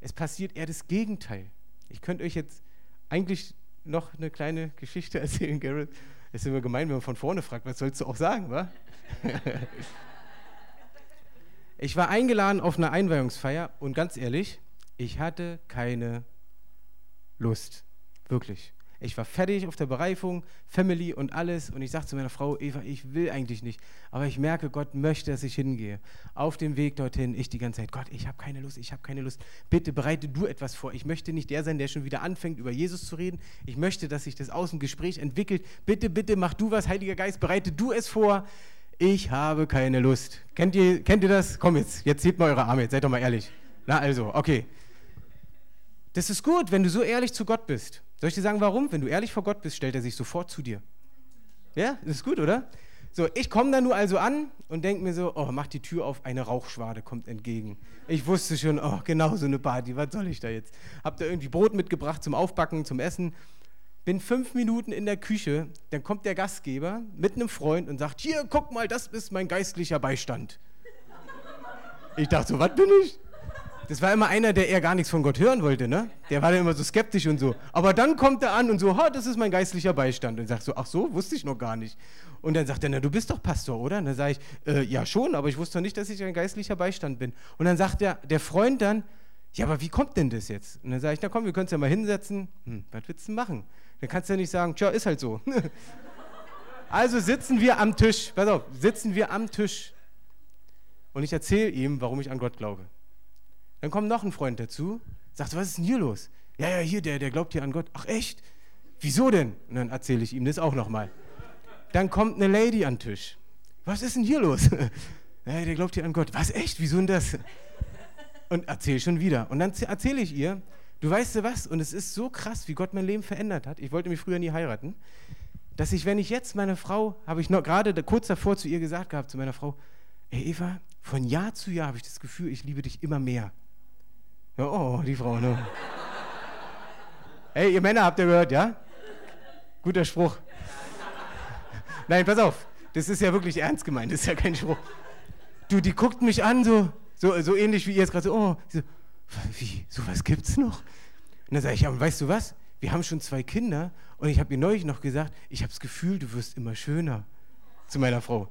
Es passiert eher das Gegenteil. Ich könnte euch jetzt eigentlich noch eine kleine Geschichte <laughs> erzählen, Garrett. Es ist immer gemein, wenn man von vorne fragt, was sollst du auch sagen, wa? <laughs> ich war eingeladen auf eine Einweihungsfeier und ganz ehrlich, ich hatte keine Lust. Wirklich. Ich war fertig auf der Bereifung, Family und alles. Und ich sagte zu meiner Frau, Eva, ich will eigentlich nicht. Aber ich merke, Gott möchte, dass ich hingehe. Auf dem Weg dorthin, ich die ganze Zeit, Gott, ich habe keine Lust, ich habe keine Lust. Bitte bereite du etwas vor. Ich möchte nicht der sein, der schon wieder anfängt, über Jesus zu reden. Ich möchte, dass sich das aus dem Gespräch entwickelt. Bitte, bitte, mach du was, Heiliger Geist, bereite du es vor. Ich habe keine Lust. Kennt ihr, kennt ihr das? Komm jetzt, jetzt hebt mal eure Arme, jetzt seid doch mal ehrlich. Na also, okay. Das ist gut, wenn du so ehrlich zu Gott bist. Soll ich dir sagen, warum? Wenn du ehrlich vor Gott bist, stellt er sich sofort zu dir. Ja, das ist gut, oder? So, ich komme da nur also an und denke mir so, oh, mach die Tür auf, eine Rauchschwade kommt entgegen. Ich wusste schon, oh, genau so eine Party, was soll ich da jetzt? Hab da irgendwie Brot mitgebracht zum Aufbacken, zum Essen. Bin fünf Minuten in der Küche, dann kommt der Gastgeber mit einem Freund und sagt, hier, guck mal, das ist mein geistlicher Beistand. Ich dachte so, was bin ich? Das war immer einer, der eher gar nichts von Gott hören wollte, ne? Der war dann immer so skeptisch und so. Aber dann kommt er an und so, ha, das ist mein geistlicher Beistand. Und sagt so, ach so, wusste ich noch gar nicht. Und dann sagt er, na, du bist doch Pastor, oder? Und dann sage ich, äh, ja schon, aber ich wusste doch nicht, dass ich ein geistlicher Beistand bin. Und dann sagt der, der Freund dann, ja, aber wie kommt denn das jetzt? Und dann sage ich, na komm, wir können es ja mal hinsetzen. Hm, was willst du machen? Dann kannst du ja nicht sagen, tja, ist halt so. <laughs> also sitzen wir am Tisch, pass auf, sitzen wir am Tisch. Und ich erzähle ihm, warum ich an Gott glaube. Dann kommt noch ein Freund dazu, sagt, was ist denn hier los? Ja, ja, hier, der, der glaubt hier an Gott. Ach echt? Wieso denn? Und dann erzähle ich ihm das auch nochmal. Dann kommt eine Lady an den Tisch. Was ist denn hier los? <laughs> ja, der glaubt hier an Gott. Was echt? Wieso denn das? Und erzähle schon wieder. Und dann erzähle ich ihr, du weißt du was? Und es ist so krass, wie Gott mein Leben verändert hat. Ich wollte mich früher nie heiraten. Dass ich, wenn ich jetzt meine Frau, habe ich noch gerade kurz davor zu ihr gesagt gehabt, zu meiner Frau, ey Eva, von Jahr zu Jahr habe ich das Gefühl, ich liebe dich immer mehr. Ja, oh, die Frau, ne? Hey, ihr Männer, habt ihr gehört, ja? Guter Spruch. Nein, pass auf. Das ist ja wirklich ernst gemeint. Das ist ja kein Spruch. Du, die guckt mich an, so, so, so ähnlich wie ihr jetzt gerade so, oh, so, wie, sowas gibt's noch? Und dann sage ich, und weißt du was? Wir haben schon zwei Kinder und ich habe ihr neulich noch gesagt, ich habe das Gefühl, du wirst immer schöner. Zu meiner Frau.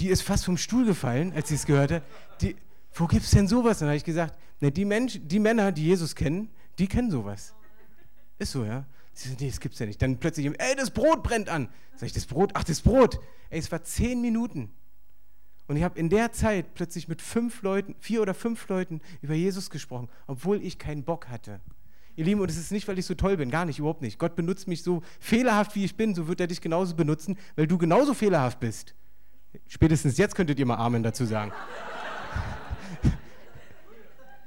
Die ist fast vom Stuhl gefallen, als sie es gehört hat. Die, wo gibt's denn sowas? Dann habe ich gesagt, Ne, die, Menschen, die Männer, die Jesus kennen, die kennen sowas. Ist so, ja? Sie sagen, nee, das gibt's ja nicht. Dann plötzlich, ey, das Brot brennt an. Sag ich, das Brot? Ach, das Brot. Ey, es war zehn Minuten. Und ich habe in der Zeit plötzlich mit fünf Leuten, vier oder fünf Leuten über Jesus gesprochen, obwohl ich keinen Bock hatte. Ihr Lieben, und es ist nicht, weil ich so toll bin, gar nicht, überhaupt nicht. Gott benutzt mich so fehlerhaft, wie ich bin, so wird er dich genauso benutzen, weil du genauso fehlerhaft bist. Spätestens jetzt könntet ihr mal Amen dazu sagen.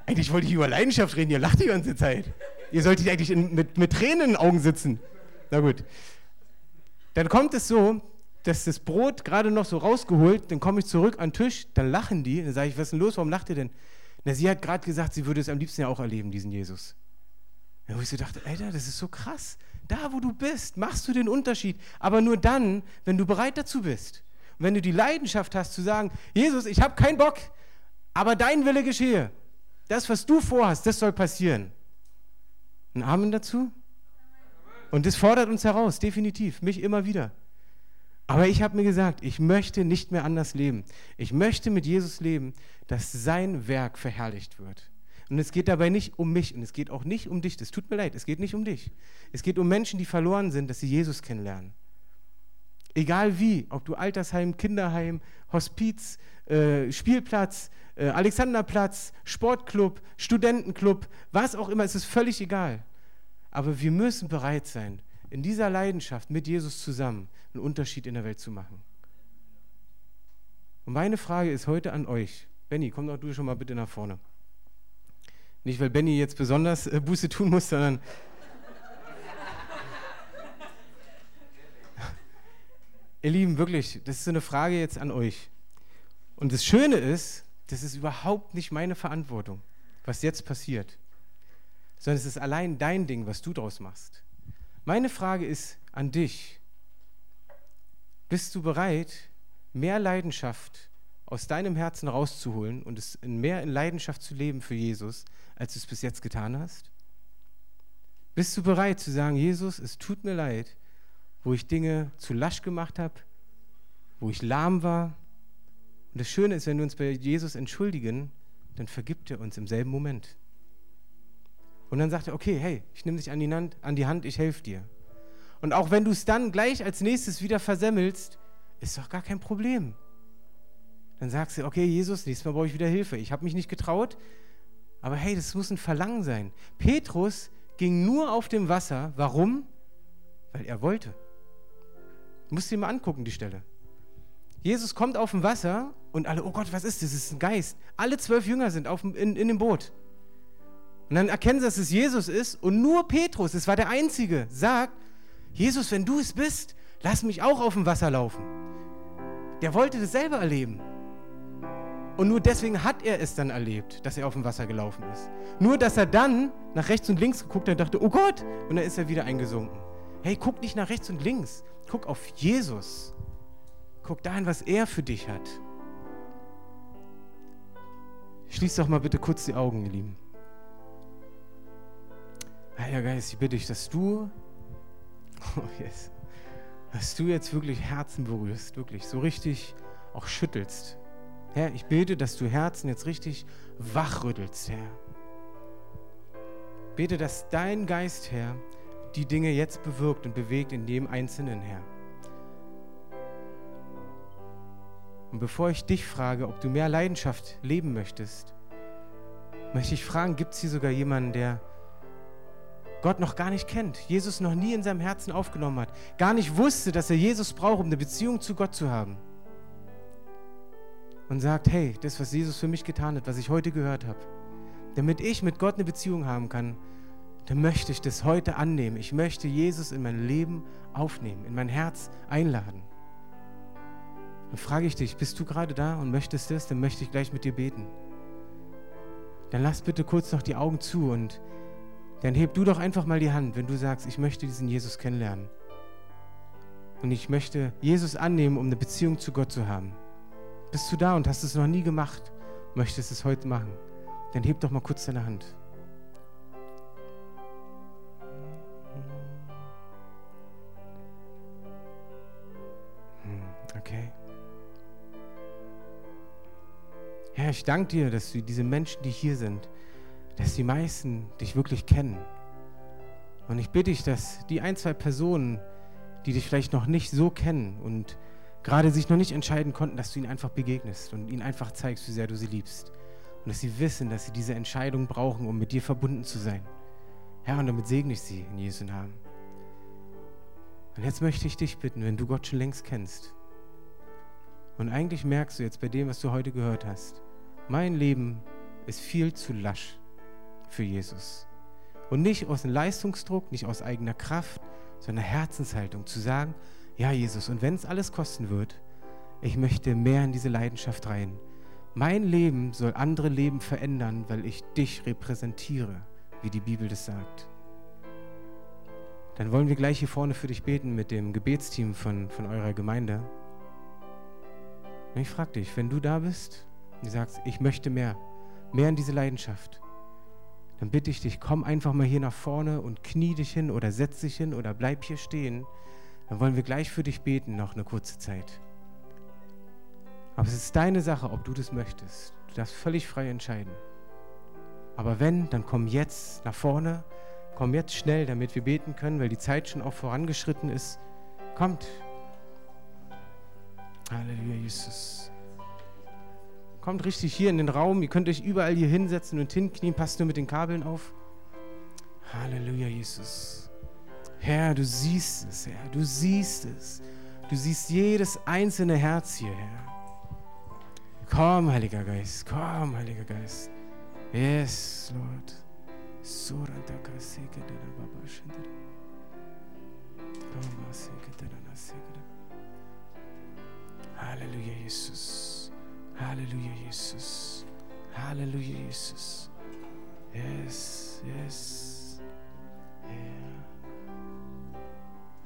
Eigentlich wollte ich über Leidenschaft reden, ihr lacht die ganze Zeit. Ihr solltet eigentlich in, mit, mit Tränen in den Augen sitzen. Na gut. Dann kommt es so, dass das Brot gerade noch so rausgeholt, dann komme ich zurück an den Tisch, dann lachen die, dann sage ich, was ist denn los, warum lacht ihr denn? Na, sie hat gerade gesagt, sie würde es am liebsten ja auch erleben, diesen Jesus. Ja, wo ich so dachte, Alter, das ist so krass. Da, wo du bist, machst du den Unterschied. Aber nur dann, wenn du bereit dazu bist. Und wenn du die Leidenschaft hast zu sagen, Jesus, ich habe keinen Bock, aber dein Wille geschehe. Das, was du vorhast, das soll passieren. Ein Amen dazu? Und das fordert uns heraus, definitiv, mich immer wieder. Aber ich habe mir gesagt, ich möchte nicht mehr anders leben. Ich möchte mit Jesus leben, dass sein Werk verherrlicht wird. Und es geht dabei nicht um mich und es geht auch nicht um dich. Das tut mir leid, es geht nicht um dich. Es geht um Menschen, die verloren sind, dass sie Jesus kennenlernen. Egal wie, ob du Altersheim, Kinderheim, Hospiz, äh, Spielplatz, äh, Alexanderplatz, Sportclub, Studentenclub, was auch immer, es ist völlig egal. Aber wir müssen bereit sein, in dieser Leidenschaft mit Jesus zusammen einen Unterschied in der Welt zu machen. Und meine Frage ist heute an euch. Benny, komm doch du schon mal bitte nach vorne. Nicht, weil Benny jetzt besonders äh, Buße tun muss, sondern <laughs> Ihr Lieben, wirklich, das ist so eine Frage jetzt an euch. Und das Schöne ist, das ist überhaupt nicht meine Verantwortung, was jetzt passiert, sondern es ist allein dein Ding, was du draus machst. Meine Frage ist an dich. Bist du bereit, mehr Leidenschaft aus deinem Herzen rauszuholen und es in mehr in Leidenschaft zu leben für Jesus, als du es bis jetzt getan hast? Bist du bereit zu sagen, Jesus, es tut mir leid, wo ich Dinge zu lasch gemacht habe, wo ich lahm war. Und das Schöne ist, wenn wir uns bei Jesus entschuldigen, dann vergibt er uns im selben Moment. Und dann sagt er, okay, hey, ich nehme dich an die Hand, an die Hand ich helfe dir. Und auch wenn du es dann gleich als nächstes wieder versemmelst, ist doch gar kein Problem. Dann sagst du, okay, Jesus, nächstes Mal brauche ich wieder Hilfe. Ich habe mich nicht getraut, aber hey, das muss ein Verlangen sein. Petrus ging nur auf dem Wasser. Warum? Weil er wollte. Du musst dir mal angucken, die Stelle. Jesus kommt auf dem Wasser und alle, oh Gott, was ist das? Das ist ein Geist. Alle zwölf Jünger sind auf, in, in dem Boot. Und dann erkennen sie, dass es Jesus ist und nur Petrus, es war der Einzige, sagt, Jesus, wenn du es bist, lass mich auch auf dem Wasser laufen. Der wollte das selber erleben. Und nur deswegen hat er es dann erlebt, dass er auf dem Wasser gelaufen ist. Nur, dass er dann nach rechts und links geguckt hat und dachte, oh Gott, und dann ist er wieder eingesunken. Hey, guck nicht nach rechts und links. Guck auf Jesus. Guck dahin, was er für dich hat. Schließt doch mal bitte kurz die Augen, ihr Lieben. Heiliger Geist, ich bitte dich, dass du, <laughs> oh yes, dass du jetzt wirklich Herzen berührst, wirklich so richtig auch schüttelst. Herr, ich bete, dass du Herzen jetzt richtig wachrüttelst, Herr. Bete, dass dein Geist, Herr, die Dinge jetzt bewirkt und bewegt in dem Einzelnen, Herr. Und bevor ich dich frage, ob du mehr Leidenschaft leben möchtest, möchte ich fragen, gibt es hier sogar jemanden, der Gott noch gar nicht kennt, Jesus noch nie in seinem Herzen aufgenommen hat, gar nicht wusste, dass er Jesus braucht, um eine Beziehung zu Gott zu haben? Und sagt, hey, das, was Jesus für mich getan hat, was ich heute gehört habe, damit ich mit Gott eine Beziehung haben kann, dann möchte ich das heute annehmen. Ich möchte Jesus in mein Leben aufnehmen, in mein Herz einladen. Dann frage ich dich, bist du gerade da und möchtest das? Dann möchte ich gleich mit dir beten. Dann lass bitte kurz noch die Augen zu und dann heb du doch einfach mal die Hand, wenn du sagst, ich möchte diesen Jesus kennenlernen. Und ich möchte Jesus annehmen, um eine Beziehung zu Gott zu haben. Bist du da und hast es noch nie gemacht, möchtest es heute machen? Dann heb doch mal kurz deine Hand. Herr, ich danke dir, dass du diese Menschen, die hier sind, dass die meisten dich wirklich kennen. Und ich bitte dich, dass die ein, zwei Personen, die dich vielleicht noch nicht so kennen und gerade sich noch nicht entscheiden konnten, dass du ihnen einfach begegnest und ihnen einfach zeigst, wie sehr du sie liebst. Und dass sie wissen, dass sie diese Entscheidung brauchen, um mit dir verbunden zu sein. Herr, und damit segne ich sie in Jesu Namen. Und jetzt möchte ich dich bitten, wenn du Gott schon längst kennst und eigentlich merkst du jetzt bei dem, was du heute gehört hast, mein Leben ist viel zu lasch für Jesus. Und nicht aus einem Leistungsdruck, nicht aus eigener Kraft, sondern Herzenshaltung zu sagen, ja Jesus, und wenn es alles kosten wird, ich möchte mehr in diese Leidenschaft rein. Mein Leben soll andere Leben verändern, weil ich dich repräsentiere, wie die Bibel das sagt. Dann wollen wir gleich hier vorne für dich beten mit dem Gebetsteam von, von eurer Gemeinde. Und ich frage dich, wenn du da bist und sagst, ich möchte mehr, mehr in diese Leidenschaft, dann bitte ich dich, komm einfach mal hier nach vorne und knie dich hin oder setz dich hin oder bleib hier stehen. Dann wollen wir gleich für dich beten, noch eine kurze Zeit. Aber es ist deine Sache, ob du das möchtest. Du darfst völlig frei entscheiden. Aber wenn, dann komm jetzt nach vorne, komm jetzt schnell, damit wir beten können, weil die Zeit schon auch vorangeschritten ist. Kommt. Halleluja, Jesus. Kommt richtig hier in den Raum. Ihr könnt euch überall hier hinsetzen und hinknien. Passt nur mit den Kabeln auf. Halleluja, Jesus. Herr, du siehst es, Herr. Du siehst es. Du siehst jedes einzelne Herz hier, Herr. Komm, Heiliger Geist. Komm, Heiliger Geist. Yes, Lord. Halleluja, Jesus. Halleluja, Jesus. Halleluja, Jesus. Yes, yes. Yeah.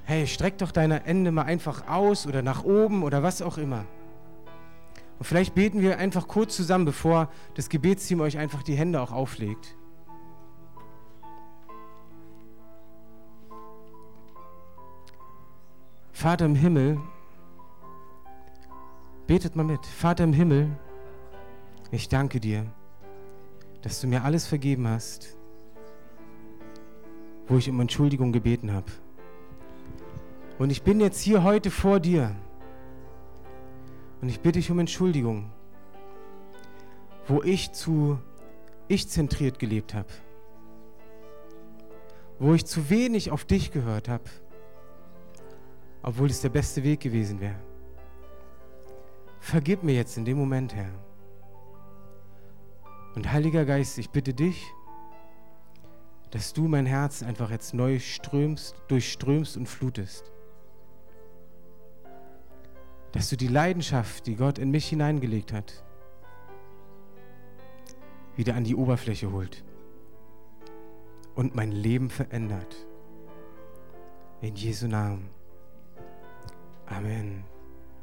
Hey, streck doch deine Hände mal einfach aus oder nach oben oder was auch immer. Und vielleicht beten wir einfach kurz zusammen, bevor das Gebetsteam euch einfach die Hände auch auflegt. Vater im Himmel, betet mal mit. Vater im Himmel, ich danke dir, dass du mir alles vergeben hast, wo ich um Entschuldigung gebeten habe. Und ich bin jetzt hier heute vor dir und ich bitte dich um Entschuldigung, wo ich zu ich-zentriert gelebt habe, wo ich zu wenig auf dich gehört habe, obwohl es der beste Weg gewesen wäre. Vergib mir jetzt in dem Moment, Herr. Und Heiliger Geist, ich bitte dich, dass du mein Herz einfach jetzt neu strömst, durchströmst und flutest. Dass du die Leidenschaft, die Gott in mich hineingelegt hat, wieder an die Oberfläche holt und mein Leben verändert. In Jesu Namen. Amen.